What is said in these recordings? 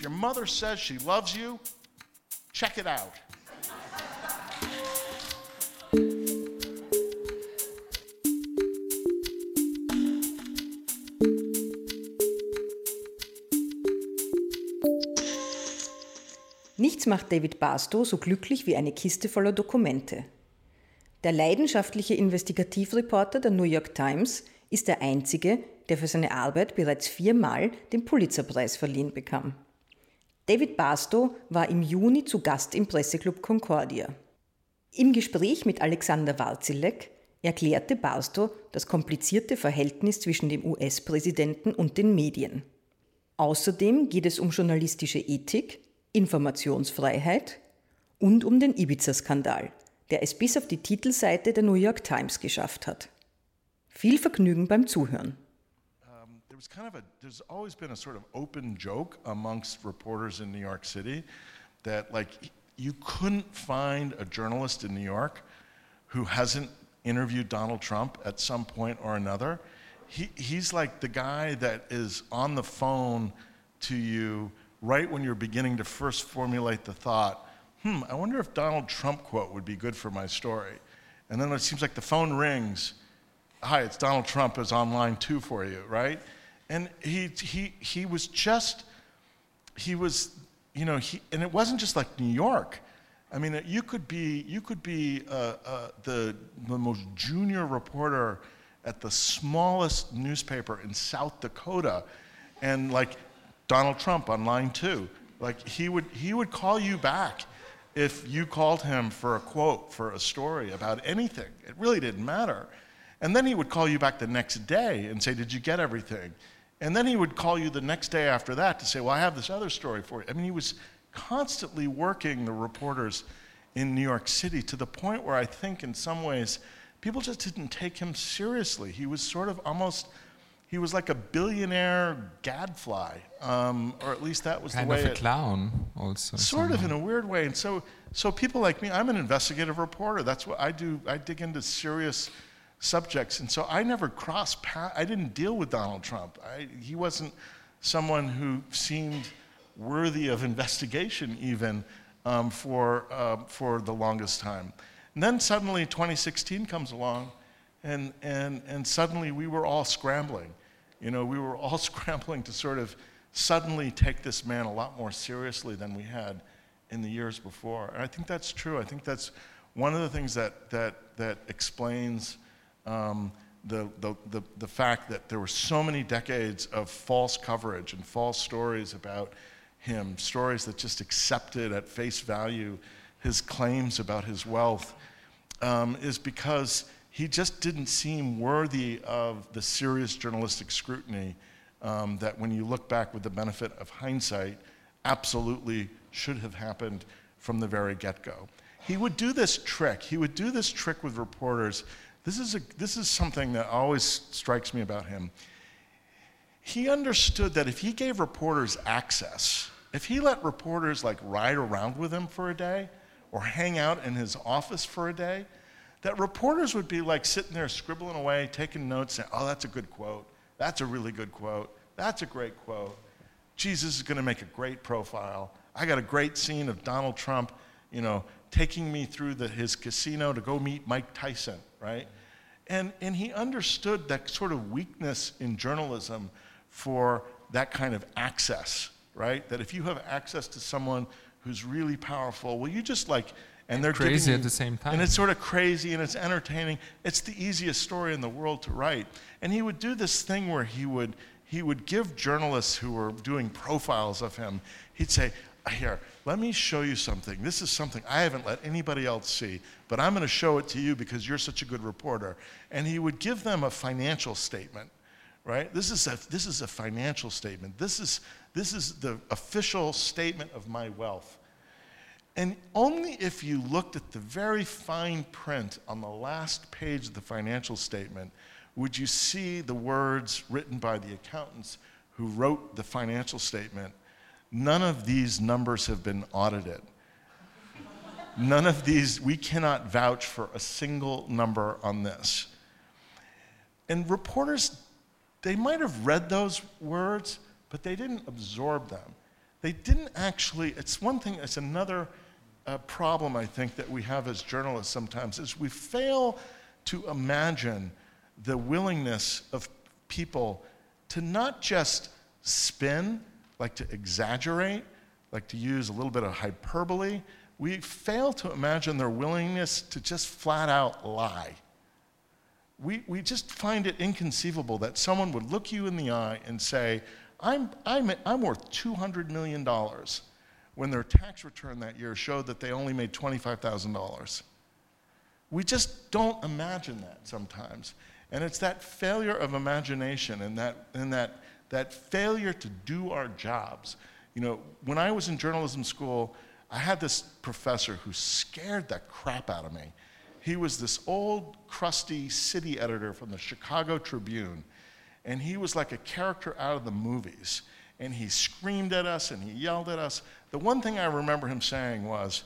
If your mother says she loves you, check it out. Nichts macht David Barstow so glücklich wie eine Kiste voller Dokumente. Der leidenschaftliche Investigativreporter der New York Times ist der einzige, der für seine Arbeit bereits viermal den Pulitzerpreis verliehen bekam. David Barstow war im Juni zu Gast im Presseclub Concordia. Im Gespräch mit Alexander Warzilek erklärte Barstow das komplizierte Verhältnis zwischen dem US-Präsidenten und den Medien. Außerdem geht es um journalistische Ethik, Informationsfreiheit und um den Ibiza-Skandal, der es bis auf die Titelseite der New York Times geschafft hat. Viel Vergnügen beim Zuhören. Was kind of a, there's always been a sort of open joke amongst reporters in New York City that like you couldn't find a journalist in New York who hasn't interviewed Donald Trump at some point or another. He, he's like the guy that is on the phone to you right when you're beginning to first formulate the thought, hmm, I wonder if Donald Trump quote would be good for my story. And then it seems like the phone rings. Hi, it's Donald Trump is on line two for you, right? And he, he, he was just, he was, you know, he, and it wasn't just like New York. I mean, you could be, you could be uh, uh, the, the most junior reporter at the smallest newspaper in South Dakota, and like Donald Trump on line two. Like he would, he would call you back if you called him for a quote, for a story about anything. It really didn't matter. And then he would call you back the next day and say, Did you get everything? And then he would call you the next day after that to say, Well, I have this other story for you. I mean, he was constantly working the reporters in New York City to the point where I think, in some ways, people just didn't take him seriously. He was sort of almost he was like a billionaire gadfly, um, or at least that was kind the way. Kind of a clown, also. Sort somehow. of in a weird way, and so so people like me, I'm an investigative reporter. That's what I do. I dig into serious subjects, and so I never crossed path. I didn't deal with Donald Trump. I, he wasn't someone who seemed worthy of investigation, even um, for uh, for the longest time. And then suddenly, 2016 comes along, and and and suddenly we were all scrambling you know, we were all scrambling to sort of suddenly take this man a lot more seriously than we had in the years before. And I think that's true. I think that's one of the things that, that, that explains um, the, the, the, the fact that there were so many decades of false coverage and false stories about him, stories that just accepted at face value his claims about his wealth, um, is because he just didn't seem worthy of the serious journalistic scrutiny um, that, when you look back with the benefit of hindsight, absolutely should have happened from the very get go. He would do this trick. He would do this trick with reporters. This is, a, this is something that always strikes me about him. He understood that if he gave reporters access, if he let reporters like ride around with him for a day or hang out in his office for a day, that reporters would be like sitting there scribbling away, taking notes, saying, oh, that's a good quote. That's a really good quote. That's a great quote. Jesus is going to make a great profile. I got a great scene of Donald Trump, you know, taking me through the, his casino to go meet Mike Tyson, right? And, and he understood that sort of weakness in journalism for that kind of access, right? That if you have access to someone who's really powerful, well, you just like and they're crazy at the same time. And it's sort of crazy and it's entertaining. It's the easiest story in the world to write. And he would do this thing where he would he would give journalists who were doing profiles of him, he'd say, Here, let me show you something. This is something I haven't let anybody else see, but I'm going to show it to you because you're such a good reporter. And he would give them a financial statement, right? This is a, this is a financial statement. This is, this is the official statement of my wealth. And only if you looked at the very fine print on the last page of the financial statement would you see the words written by the accountants who wrote the financial statement. None of these numbers have been audited. None of these, we cannot vouch for a single number on this. And reporters, they might have read those words, but they didn't absorb them. they didn't actually, it's one thing, it's another uh, problem I think that we have as journalists sometimes, is we fail to imagine the willingness of people to not just spin, like to exaggerate, like to use a little bit of hyperbole. We fail to imagine their willingness to just flat out lie. We, we just find it inconceivable that someone would look you in the eye and say, I'm, I'm, I'm worth $200 million when their tax return that year showed that they only made $25,000. We just don't imagine that sometimes. And it's that failure of imagination and that, and that, that failure to do our jobs. You know, when I was in journalism school, I had this professor who scared the crap out of me. He was this old, crusty city editor from the Chicago Tribune, and he was like a character out of the movies. And he screamed at us and he yelled at us. The one thing I remember him saying was,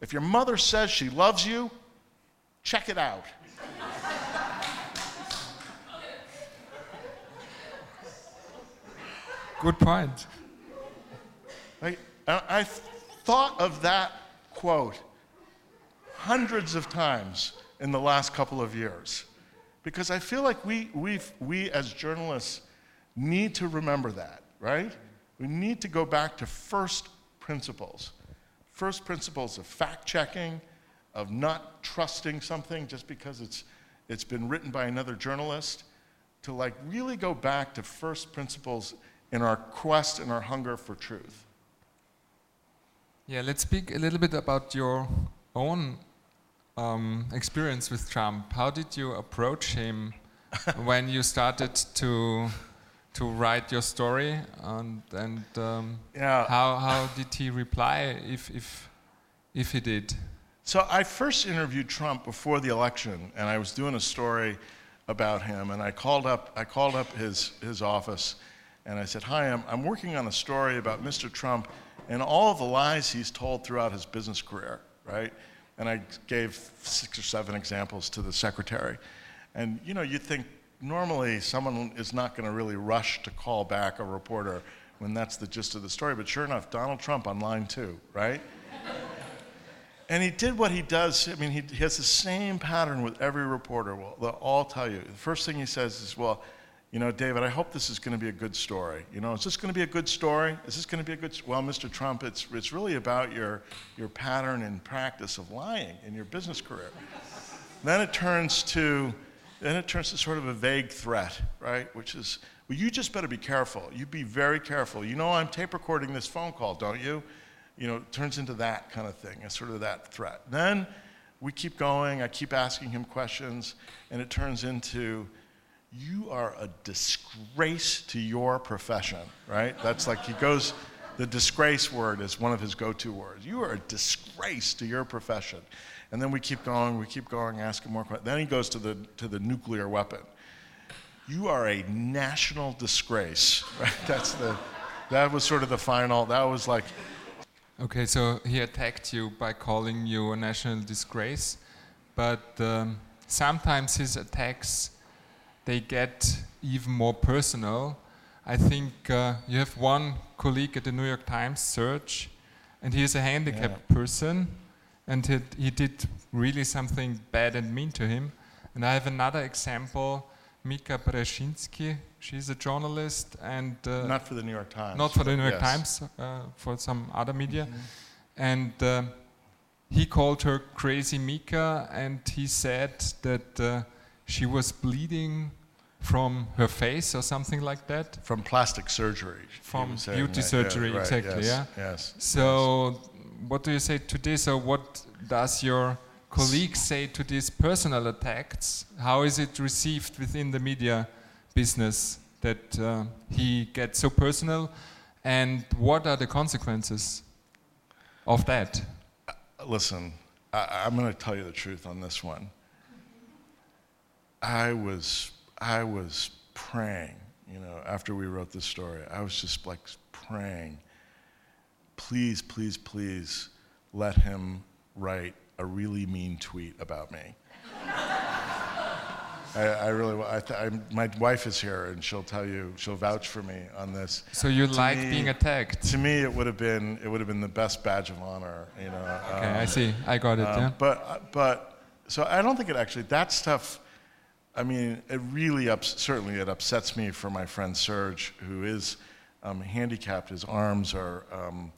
If your mother says she loves you, check it out. Good point. I, I thought of that quote hundreds of times in the last couple of years because I feel like we, we we as journalists need to remember that, right? We need to go back to first principles. First principles of fact checking, of not trusting something just because it's, it's been written by another journalist, to like really go back to first principles in our quest and our hunger for truth. Yeah, let's speak a little bit about your own um, experience with Trump. How did you approach him when you started to to write your story, and and um, yeah. how how did he reply if if if he did? So I first interviewed Trump before the election, and I was doing a story about him, and I called up I called up his his office and I said, Hi, I'm, I'm working on a story about Mr. Trump and all the lies he's told throughout his business career, right? And I gave six or seven examples to the secretary. And you know, you'd think normally someone is not going to really rush to call back a reporter when that's the gist of the story, but sure enough, Donald Trump on line two, right? and he did what he does. I mean, he, he has the same pattern with every reporter. Well, they'll all tell you. The first thing he says is, Well, you know, David, I hope this is going to be a good story. You know, is this going to be a good story? Is this going to be a good? Well, Mr. Trump, it's it's really about your your pattern and practice of lying in your business career. then it turns to then it turns to sort of a vague threat, right? Which is, well, you just better be careful. You be very careful. You know, I'm tape recording this phone call, don't you? You know, it turns into that kind of thing, a sort of that threat. Then we keep going. I keep asking him questions, and it turns into you are a disgrace to your profession, right? That's like he goes, the disgrace word is one of his go to words. You are a disgrace to your profession. And then we keep going, we keep going, asking more questions. Then he goes to the, to the nuclear weapon. You are a national disgrace, right? That's the, that was sort of the final, that was like. Okay, so he attacked you by calling you a national disgrace, but um, sometimes his attacks they get even more personal. I think uh, you have one colleague at the New York Times, Serge, and he is a handicapped yeah. person, and he, he did really something bad and mean to him. And I have another example, Mika Brzezinski. She's a journalist and uh, not for the New York Times. Not for the New York yes. Times, uh, for some other media. Mm -hmm. And uh, he called her Crazy Mika, and he said that uh, she was bleeding from her face or something like that. From plastic surgery. From beauty that. surgery, yeah, right, exactly. Yes, yeah. Yes. So, yes. what do you say to this, or what does your colleagues say to these personal attacks? How is it received within the media business that uh, he gets so personal, and what are the consequences of that? Uh, listen, I, I'm going to tell you the truth on this one. I was I was praying, you know, after we wrote this story. I was just like praying, please, please, please let him write a really mean tweet about me. I, I really, I th- I, my wife is here, and she'll tell you, she'll vouch for me on this. So you To like me- being attacked? To me, it would have been, it would have been the best badge of honor, you know. Okay, um, I see. I got it. um, yeah. But, but, so I don't think it actually, that stuff, I mean, it really, ups, certainly it upsets me for my friend Serge, who is um, handicapped. His arms are, um,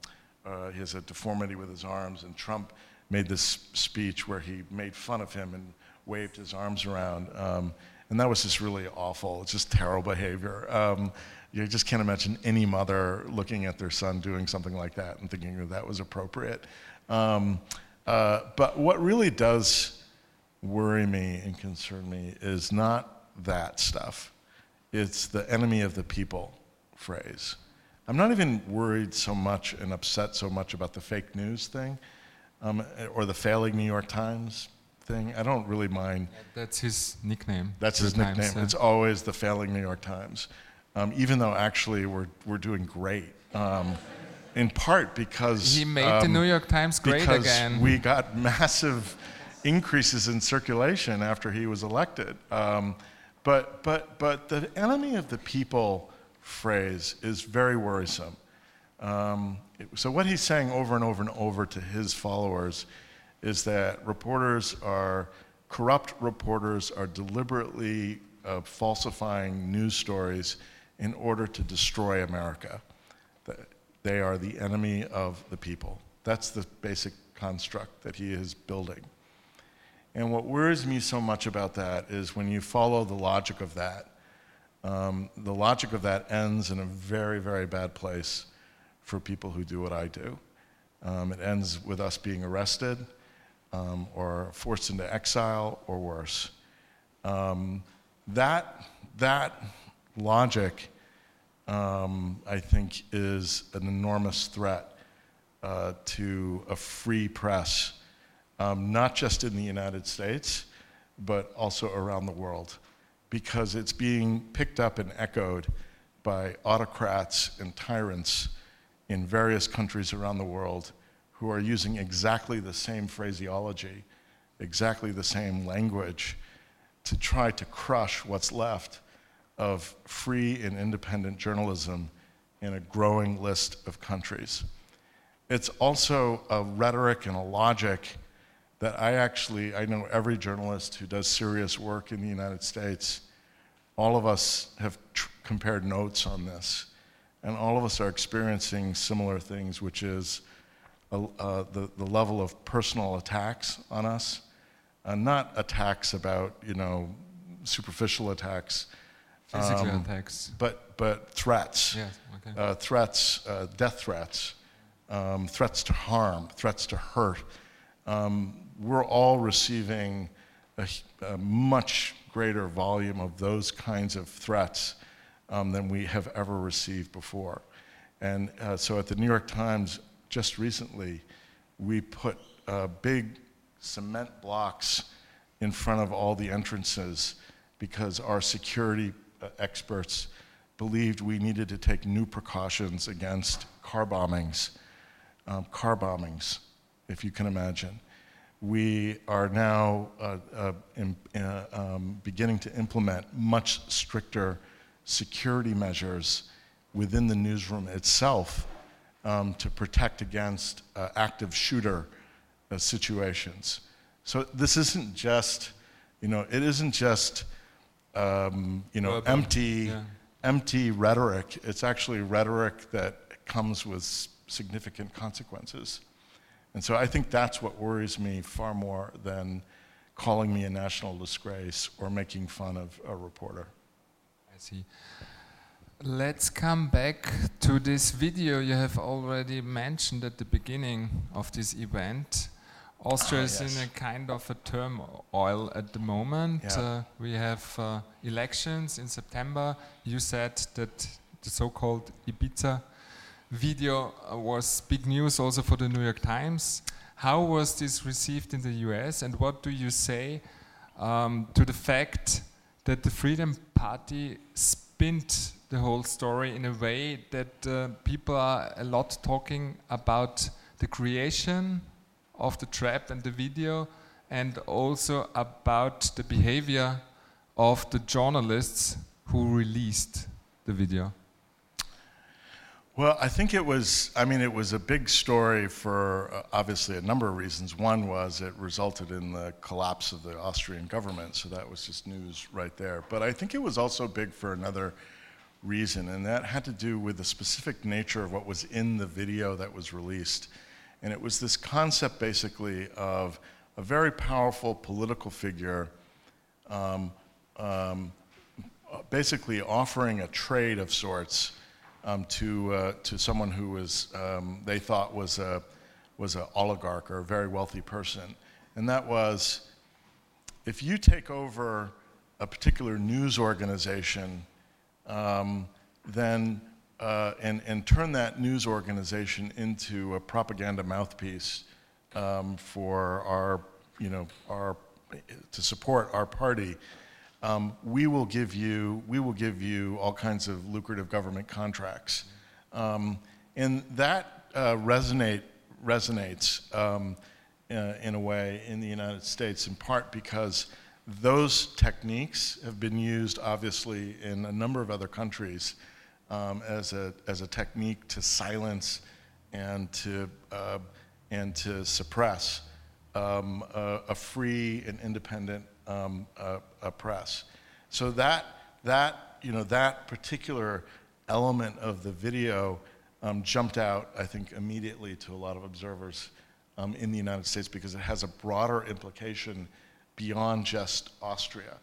uh, he has a deformity with his arms, and Trump made this speech where he made fun of him and waved his arms around. Um, and that was just really awful. It's just terrible behavior. Um, you just can't imagine any mother looking at their son doing something like that and thinking that that was appropriate. Um, uh, but what really does worry me and concern me is not that stuff. It's the enemy of the people phrase. I'm not even worried so much and upset so much about the fake news thing um, or the failing New York Times thing. I don't really mind. That's his nickname. That's his Times, nickname. yeah. It's always the failing New York Times, um, even though actually we're, we're doing great. Um, in part because He made the um, New York Times great because again. we got massive increases in circulation after he was elected. Um, but, but, but the enemy of the people phrase is very worrisome. Um, it- so, what he's saying over and over and over to his followers is that reporters are, corrupt reporters are deliberately uh, falsifying news stories in order to destroy America. They are the enemy of the people. That's the basic construct that he is building. And what worries me so much about that is when you follow the logic of that, um, the logic of that ends in a very, very bad place for people who do what I do. Um, it ends with us being arrested um, or forced into exile or worse. Um, that, that logic, um, I think, is an enormous threat uh, to a free press, um, not just in the United States, but also around the world, because it's being picked up and echoed by autocrats and tyrants in various countries around the world who are using exactly the same phraseology, exactly the same language to try to crush what's left of free and independent journalism in a growing list of countries. It's also a rhetoric and a logic that I actually, I know every journalist who does serious work in the United States, all of us have tr- compared notes on this, and all of us are experiencing similar things, which is uh, uh, the, the level of personal attacks on us, uh, not attacks about, you know, superficial attacks, Physical um, attacks. but, but threats Yes. Okay. uh, threats, uh, death threats, um, threats to harm, threats to hurt. Um, we're all receiving a much greater volume of those kinds of threats um, than we have ever received before. And uh, so at the New York Times, just recently, we put uh, big cement blocks in front of all the entrances because our security uh, experts believed we needed to take new precautions against car bombings. Um, car bombings, if you can imagine. We are now uh, uh, in, uh, um, beginning to implement much stricter security measures within the newsroom itself um, to protect against uh, active shooter uh, situations. So this isn't just, you know, it isn't just, um, you know, Verbal, empty, yeah. empty rhetoric. It's actually rhetoric that comes with s- significant consequences. And so I think that's what worries me far more than calling me a national disgrace or making fun of a reporter. I see. Let's come back to this video you have already mentioned at the beginning of this event. Austria Ah, is yes. in a kind of a turmoil at the moment. Yeah. Uh, we have uh, elections in September. You said that the so-called Ibiza video uh, was big news also for the New York Times. How was this received in the US, and what do you say um, to the fact that the Freedom Party spinned the whole story in a way that uh, people are a lot talking about the creation of the trap and the video, and also about the behavior of the journalists who released the video? Well, I think it was, I mean, it was a big story for uh, obviously a number of reasons. One was it resulted in the collapse of the Austrian government, so that was just news right there. But I think it was also big for another reason, and that had to do with the specific nature of what was in the video that was released. And it was this concept basically of a very powerful political figure um, um, basically offering a trade of sorts um, to, uh, to someone who was, um, they thought was a was an oligarch or a very wealthy person. And that was if you take over a particular news organization, um, then uh, and, and turn that news organization into a propaganda mouthpiece um, for our, you know, our, to support our party, um, we will give you we will give you all kinds of lucrative government contracts, um, and that uh, resonate resonates um, uh, in a way in the United States in part because those techniques have been used obviously in a number of other countries um, as a as a technique to silence and to uh, and to suppress um, a, a free and independent um, a, press. So that, that, you know, that particular element of the video um, jumped out, I think, immediately to a lot of observers um, in the United States because it has a broader implication beyond just Austria.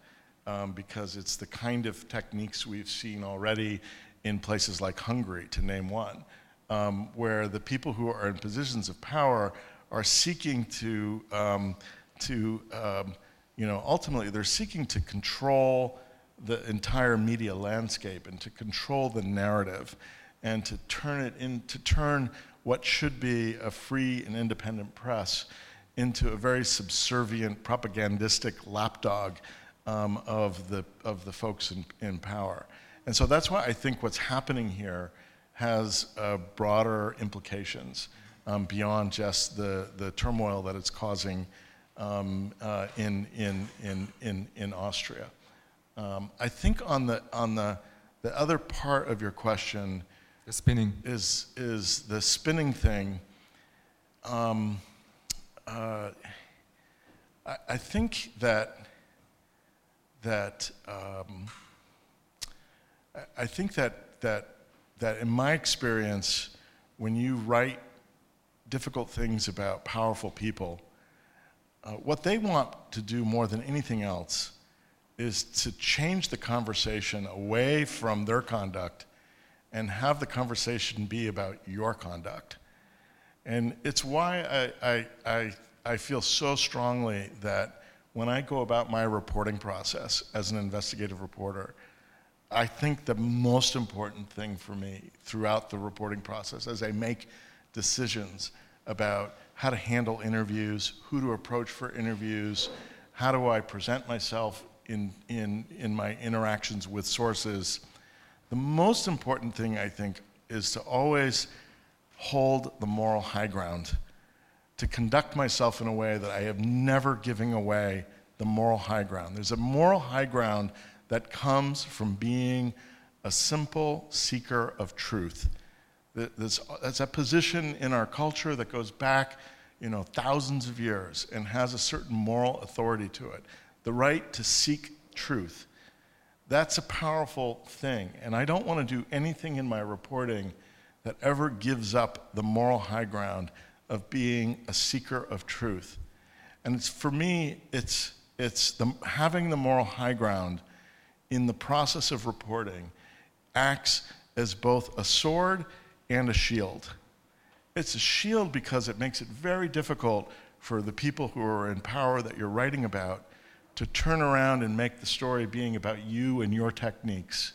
Um, because it's the kind of techniques we've seen already in places like Hungary, to name one, um, where the people who are in positions of power are seeking to, um, to um, you know, ultimately they're seeking to control the entire media landscape and to control the narrative and to turn it in, to turn what should be a free and independent press into a very subservient, propagandistic lapdog um, of, the, of the folks in, in power. And so that's why I think what's happening here has uh, broader implications um, beyond just the, the turmoil that it's causing um, uh, in, in, in, in, in Austria. Um, I think on the, on the, the other part of your question, the spinning is, is the spinning thing. Um, uh, I, I, think that, that um, I think that, that, that in my experience, when you write difficult things about powerful people, uh, what they want to do more than anything else is to change the conversation away from their conduct and have the conversation be about your conduct. And it's why I, I, I, I feel so strongly that when I go about my reporting process as an investigative reporter, I think the most important thing for me throughout the reporting process as I make decisions about how to handle interviews, who to approach for interviews, how do I present myself in, in, in my interactions with sources. The most important thing, I think, is to always hold the moral high ground, to conduct myself in a way that I have never giving away the moral high ground. There's a moral high ground that comes from being a simple seeker of truth there's, that's a position in our culture that goes back, you know, thousands of years and has a certain moral authority to it. The right to seek truth. That's a powerful thing. And I don't want to do anything in my reporting that ever gives up the moral high ground of being a seeker of truth. And it's, for me, it's, it's the, having the moral high ground in the process of reporting acts as both a sword and a shield. It's a shield because it makes it very difficult for the people who are in power that you're writing about to turn around and make the story being about you and your techniques.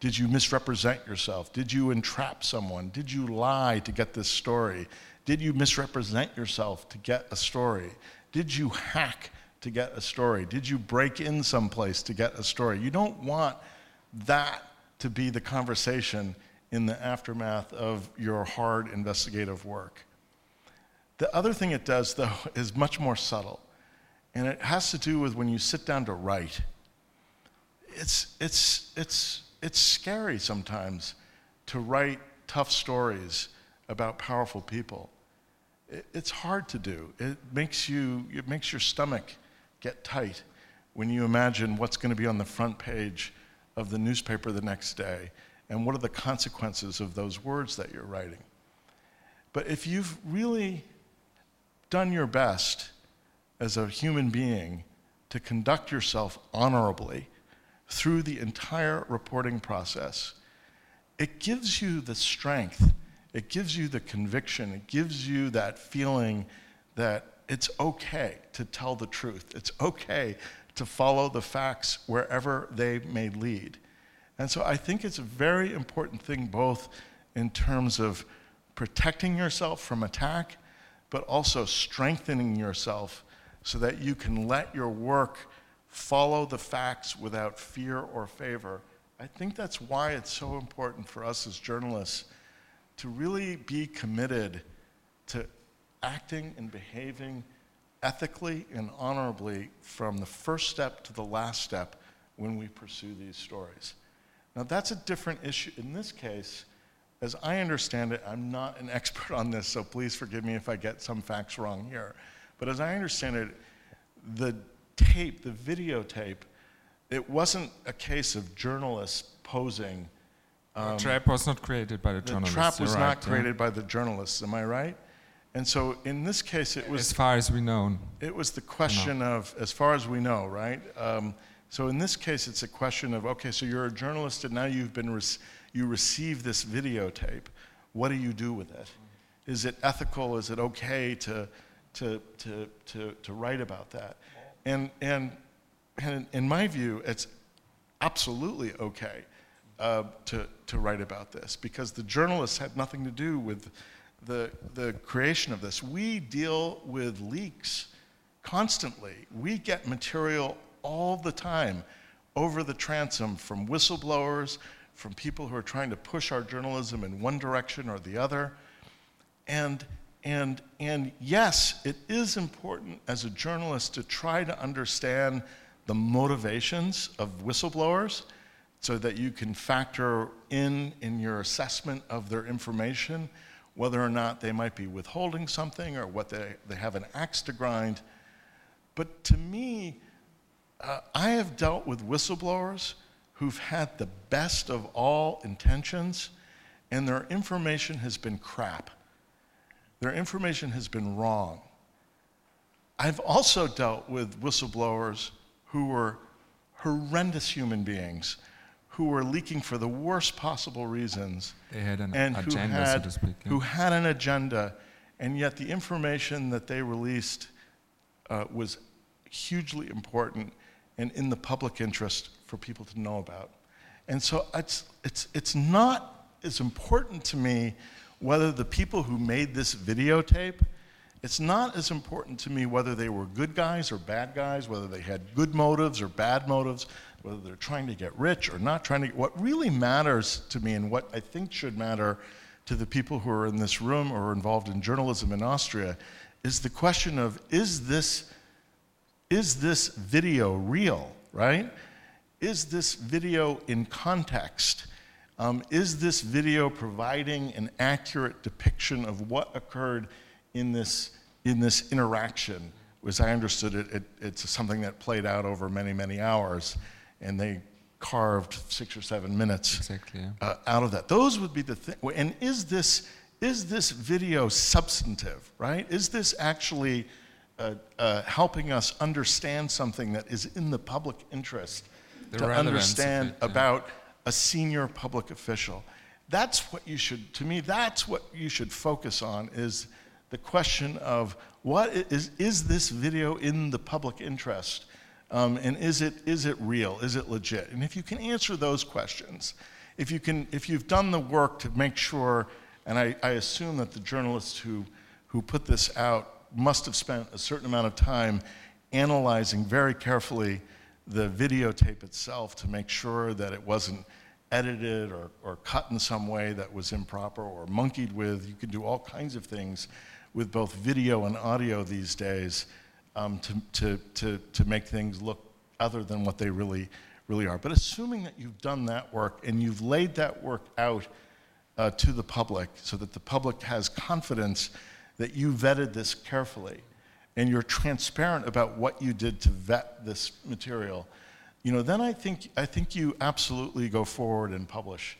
Did you misrepresent yourself? Did you entrap someone? Did you lie to get this story? Did you misrepresent yourself to get a story? Did you hack to get a story? Did you break in someplace to get a story? You don't want that to be the conversation in the aftermath of your hard investigative work. The other thing it does, though, is much more subtle, and it has to do with when you sit down to write. it's, it's, it's, it's scary sometimes to write tough stories about powerful people. It, it's hard to do. It makes, you, it makes your stomach get tight when you imagine what's going to be on the front page of the newspaper the next day and what are the consequences of those words that you're writing. But if you've really done your best as a human being to conduct yourself honorably through the entire reporting process, it gives you the strength, it gives you the conviction, it gives you that feeling that it's okay to tell the truth. It's okay to follow the facts wherever they may lead. And so I think it's a very important thing, both in terms of protecting yourself from attack, but also strengthening yourself so that you can let your work follow the facts without fear or favor. I think that's why it's so important for us as journalists to really be committed to acting and behaving ethically and honorably from the first step to the last step when we pursue these stories. Now, that's a different issue. In this case, as I understand it, I'm not an expert on this, so please forgive me if I get some facts wrong here. But as I understand it, the tape, the videotape, it wasn't a case of journalists posing. Um, the trap was not created by the, the journalists. The trap was You're not created yeah. by the journalists, am I right? And so in this case, it was. As far as we know. It was the question no. of, as far as we know, right? Um, so in this case, it's a question of, okay, so you're a journalist and now you've been, you receive this videotape. What do you do with it? Is it ethical? Is it okay to, to, to, to, to write about that? And, and, and in my view, it's absolutely okay uh, to, to write about this because the journalists had nothing to do with the, the creation of this. We deal with leaks constantly. We get material all the time over the transom from whistleblowers, from people who are trying to push our journalism in one direction or the other. And, and, and yes, it is important as a journalist to try to understand the motivations of whistleblowers so that you can factor in in your assessment of their information whether or not they might be withholding something or what they, they have an axe to grind. But to me, uh, I have dealt with whistleblowers who've had the best of all intentions, and their information has been crap. Their information has been wrong. I've also dealt with whistleblowers who were horrendous human beings who were leaking for the worst possible reasons. They had an and agenda, who had, so to speak. Yeah. Who had an agenda, and yet the information that they released uh, was hugely important and in the public interest for people to know about. And so it's, it's, it's not as important to me whether the people who made this videotape, it's not as important to me whether they were good guys or bad guys, whether they had good motives or bad motives whether they're trying to get rich or not trying to. get, What really matters to me, and what I think should matter to the people who are in this room or involved in journalism in Austria, is the question of is this is this video real, right? Is this video in context? Um, is this video providing an accurate depiction of what occurred in this, in this interaction? As I understood it, it, it's something that played out over many, many hours and they carved six or seven minutes exactly, yeah. uh, out of that. Those would be the thing. And is this is this video substantive? Right? Is this actually uh, uh, helping us understand something that is in the public interest the to understand it, yeah. about a senior public official? That's what you should. To me, that's what you should focus on. Is the question of what is is this video in the public interest? Um, and is it, is it real? Is it legit? And if you can answer those questions, if, you can, if you've done the work to make sure, and I, I assume that the journalists who, who put this out must have spent a certain amount of time analyzing very carefully the videotape itself to make sure that it wasn't edited or, or cut in some way that was improper or monkeyed with. You can do all kinds of things with both video and audio these days um, to, to, to, to make things look other than what they really, really are. But assuming that you've done that work and you've laid that work out uh, to the public so that the public has confidence that you vetted this carefully and you're transparent about what you did to vet this material, you know, then I think, I think you absolutely go forward and publish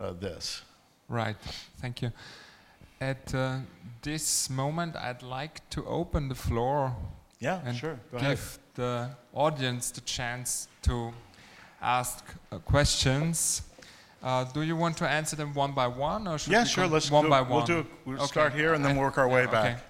uh, this. Right, thank you. At uh, this moment, I'd like to open the floor Yeah, and sure. Go give ahead. the audience the chance to ask uh, questions. Uh, do you want to answer them one by one, or should Yeah, we sure. Let's one do, by We'll do. We'll Okay. start here and then I- work our way yeah, back. okay.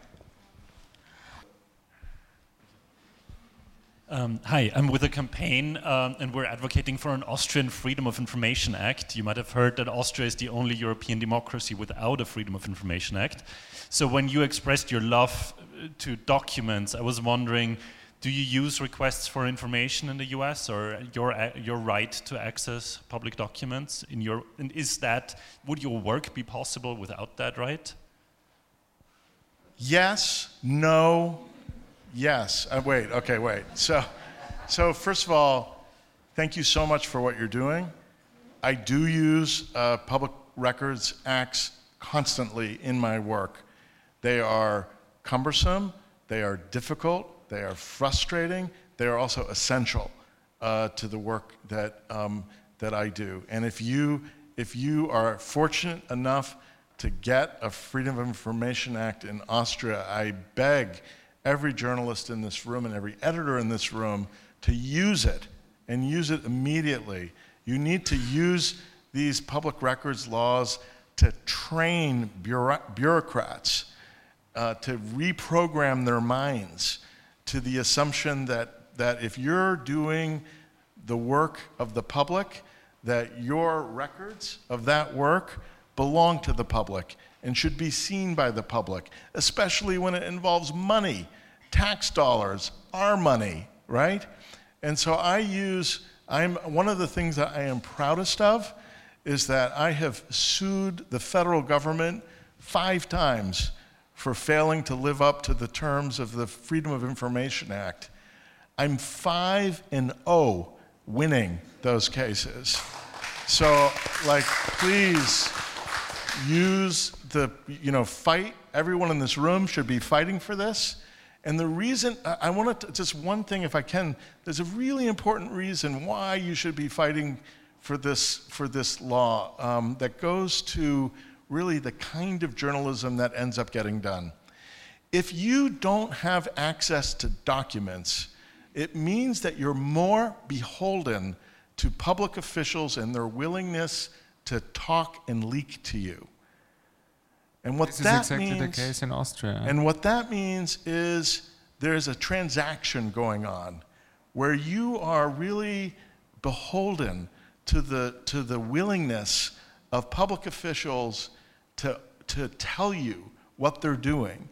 Um, hi, I'm with a campaign um, and we're advocating for an Austrian Freedom of Information Act. You might have heard that Austria is the only European democracy without a Freedom of Information Act. So when you expressed your love uh, to documents, I was wondering, do you use requests for information in the US or your, your right to access public documents in your, and is that, would your work be possible without that right? Yes, no, yes. Uh, wait, okay, wait. So, so first of all, thank you so much for what you're doing. I do use uh, public records acts constantly in my work. They are cumbersome, they are difficult, they are frustrating, they are also essential uh, to the work that, um, that I do. And if you, if you are fortunate enough to get a Freedom of Information Act in Austria, I beg every journalist in this room and every editor in this room to use it and use it immediately. You need to use these public records laws to train bureau- bureaucrats, uh, to reprogram their minds to the assumption that, that if you're doing the work of the public, that your records of that work belong to the public and should be seen by the public, especially when it involves money, tax dollars, our money, right? And so I use, I'm, one of the things that I am proudest of is that I have sued the federal government five times for failing to live up to the terms of the Freedom of Information Act. I'm five and oh winning those cases. So, like, please use the, you know, fight. Everyone in this room should be fighting for this. And the reason, I I want to, just one thing if I can, there's a really important reason why you should be fighting for this, for this law um, that goes to really the kind of journalism that ends up getting done. If you don't have access to documents, it means that you're more beholden to public officials and their willingness to talk and leak to you. And what This is that exactly means, the case in Austria. and what that means is there's a transaction going on where you are really beholden to the, to the willingness of public officials to, to tell you what they're doing,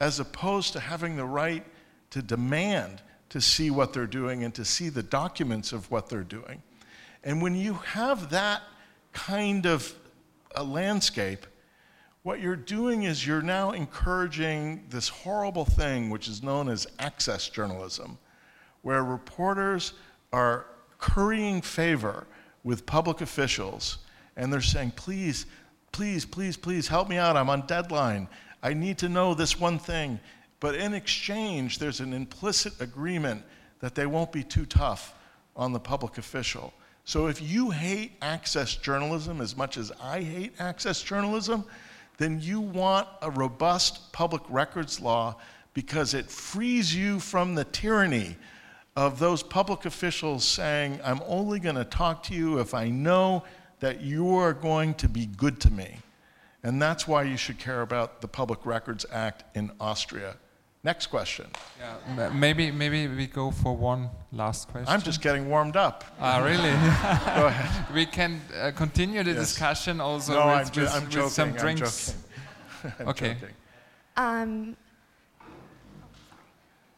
as opposed to having the right to demand to see what they're doing and to see the documents of what they're doing. And when you have that kind of a landscape, what you're doing is you're now encouraging this horrible thing which is known as access journalism, where reporters are currying favor with public officials and they're saying, please, please, please, please help me out. I'm on deadline. I need to know this one thing. But in exchange, there's an implicit agreement that they won't be too tough on the public official. So if you hate access journalism as much as I hate access journalism, then you want a robust public records law because it frees you from the tyranny of those public officials saying, I'm only going to talk to you if I know that you are going to be good to me. And that's why you should care about the Public Records Act in Austria. Next question. yeah, maybe maybe we go for one last question. I'm just getting warmed up. Ah, really? Go ahead. we can uh, continue the Yes. discussion also no, with, I'm, jo- with, I'm with joking. some I'm drinks. joking. I'm Okay. joking. Um,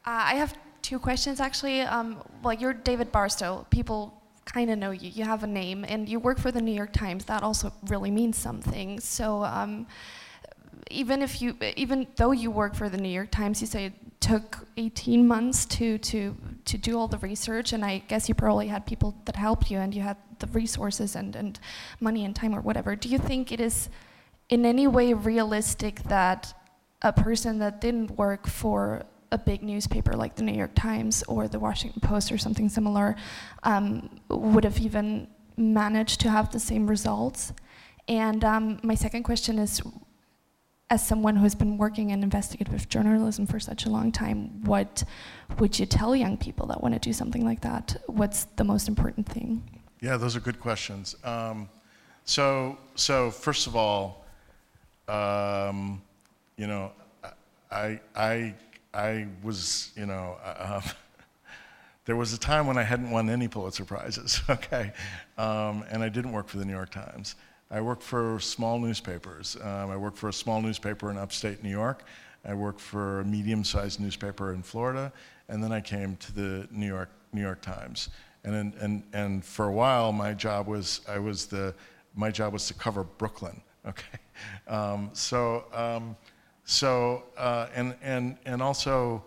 uh, I have two questions actually. Um, well, you're David Barstow. People kind of know you. You have a name, and you work for the New York Times. That also really means something. So um, even if you, even though you work for the New York Times, you say it took 18 months to to to do all the research, and I guess you probably had people that helped you, and you had the resources and, and money and time or whatever. Do you think it is in any way realistic that a person that didn't work for a big newspaper like the New York Times or the Washington Post or something similar um, would have even managed to have the same results? And um, my second question is as someone who has been working in investigative journalism for such a long time, what would you tell young people that want to do something like that? What's the most important thing? Yeah, those are good questions. Um, so, so first of all, um, you know, I, I, I was, you know, uh, there was a time when I hadn't won any Pulitzer prizes, okay, um, and I didn't work for the New York Times. I worked for small newspapers. Um, I worked for a small newspaper in upstate New York. I worked for a medium-sized newspaper in Florida, and then I came to the New York New York Times. And and and for a while, my job was I was the my job was to cover Brooklyn. Okay, um, so um, so uh, and and and also.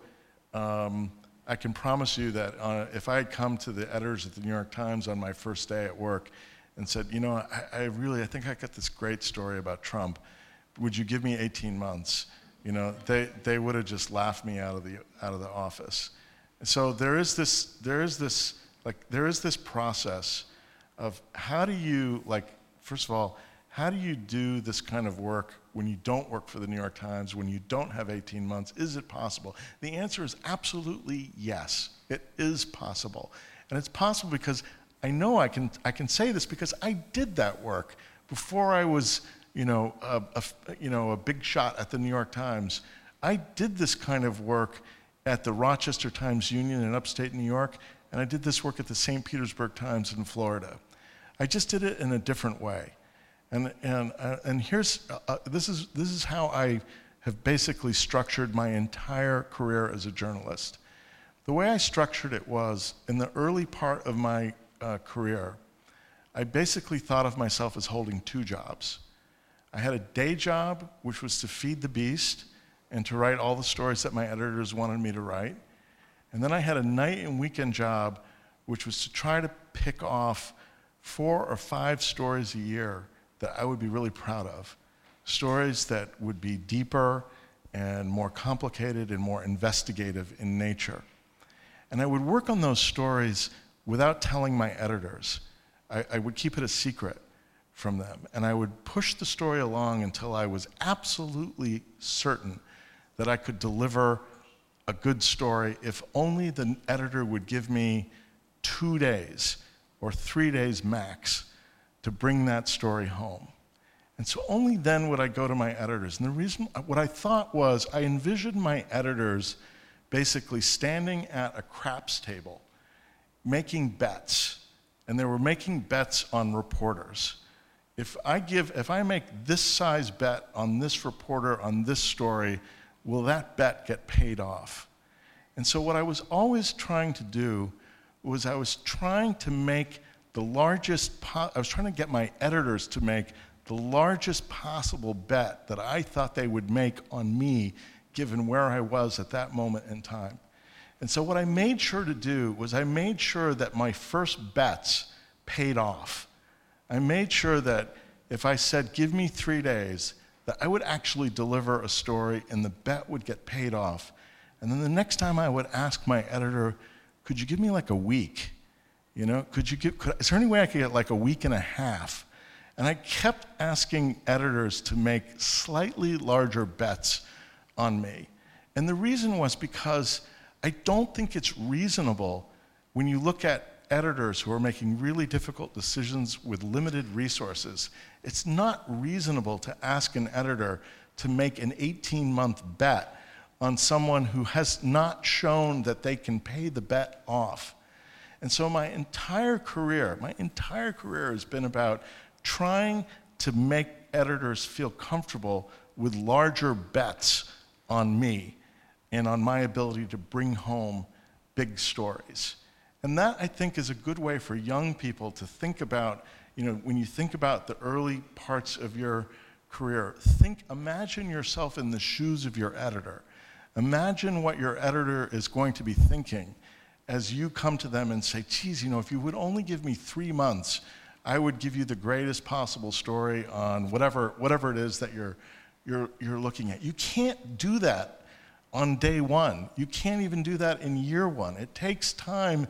Um, I can promise you that uh, if I had come to the editors at the New York Times on my first day at work and said, you know, I, I, really, I think I got this great story about Trump. Would you give me 18 months? You know, they, they would have just laughed me out of the, out of the office. And so there is this, there is this, like, there is this process of how do you, like, first of all, how do you do this kind of work when you don't work for the New York Times, when you don't have 18 months? Is it possible? The answer is absolutely yes. It is possible. And it's possible because I know I can, I can say this because I did that work before I was, you know, a, a, you know, a big shot at the New York Times. I did this kind of work at the Rochester Times Union in upstate New York, and I did this work at the St. Petersburg Times in Florida. I just did it in a different way. And, and, uh, and here's, uh, uh this, is, this is how I have basically structured my entire career as a journalist. The way I structured it was in the early part of my uh, career, I basically thought of myself as holding two jobs. I had a day job, which was to feed the beast and to write all the stories that my editors wanted me to write. And then I had a night and weekend job, which was to try to pick off four or five stories a year that I would be really proud of. Stories that would be deeper and more complicated and more investigative in nature. And I would work on those stories without telling my editors. I, I, would keep it a secret from them. And I would push the story along until I was absolutely certain that I could deliver a good story if only the editor would give me two days or three days max to bring that story home. And so only then would I go to my editors. And the reason, what I thought was, I envisioned my editors basically standing at a craps table making bets, and they were making bets on reporters. If I give, if I make this size bet on this reporter on this story, will that bet get paid off? And so what I was always trying to do was I was trying to make the largest, po- I was trying to get my editors to make the largest possible bet that I thought they would make on me given where I was at that moment in time. And so, what I made sure to do was I made sure that my first bets paid off. I made sure that if I said, give me three days, that I would actually deliver a story and the bet would get paid off. And then the next time I would ask my editor, could you give me like a week? You know, could you give, could, is there any way I could get like a week and a half? And I kept asking editors to make slightly larger bets on me. And the reason was because I don't think it's reasonable when you look at editors who are making really difficult decisions with limited resources. It's not reasonable to ask an editor to make an 18 month bet on someone who has not shown that they can pay the bet off. And so my entire career, my entire career has been about trying to make editors feel comfortable with larger bets on me and on my ability to bring home big stories. And that, I think, is a good way for young people to think about, you know, when you think about the early parts of your career, think, imagine yourself in the shoes of your editor. Imagine what your editor is going to be thinking as you come to them and say, geez, you know, if you would only give me three months, I would give you the greatest possible story on whatever, whatever it is that you're, you're, you're looking at. You can't do that on day one. You can't even do that in year one. It takes time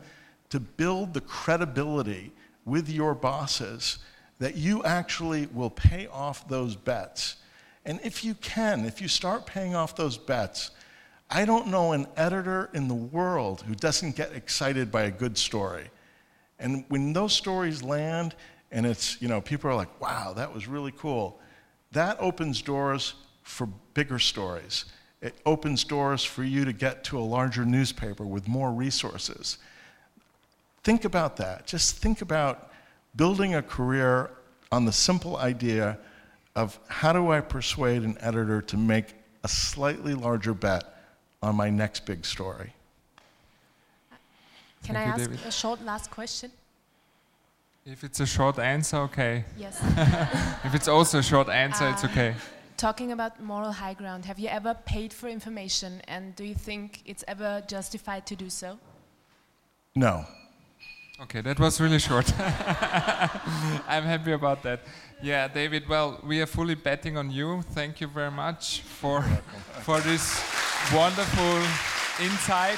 to build the credibility with your bosses that you actually will pay off those bets. And if you can, if you start paying off those bets, I don't know an editor in the world who doesn't get excited by a good story. And when those stories land and it's, you know, people are like, wow, that was really cool, that opens doors for bigger stories. It opens doors for you to get to a larger newspaper with more resources. Think about that. Just think about building a career on the simple idea of how do I persuade an editor to make a slightly larger bet on my next big story. Can Thank I you, ask David. a short last question? If it's a short answer, okay. Yes. If it's also a short answer, it's Uh, okay. Talking about moral high ground, have you ever paid for information and do you think it's ever justified to do so? No. Okay, that was really short. I'm happy about that. Yeah, David, well, we are fully betting on you. Thank you very much for, for this wonderful insight.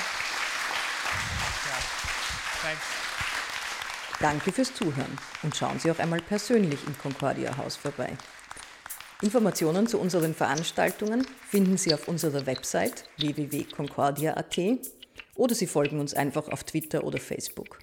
Danke fürs Zuhören und schauen Sie auch einmal persönlich im Concordia Haus vorbei. Informationen zu unseren Veranstaltungen finden Sie auf unserer Website www.concordia.at oder Sie folgen uns einfach auf Twitter oder Facebook.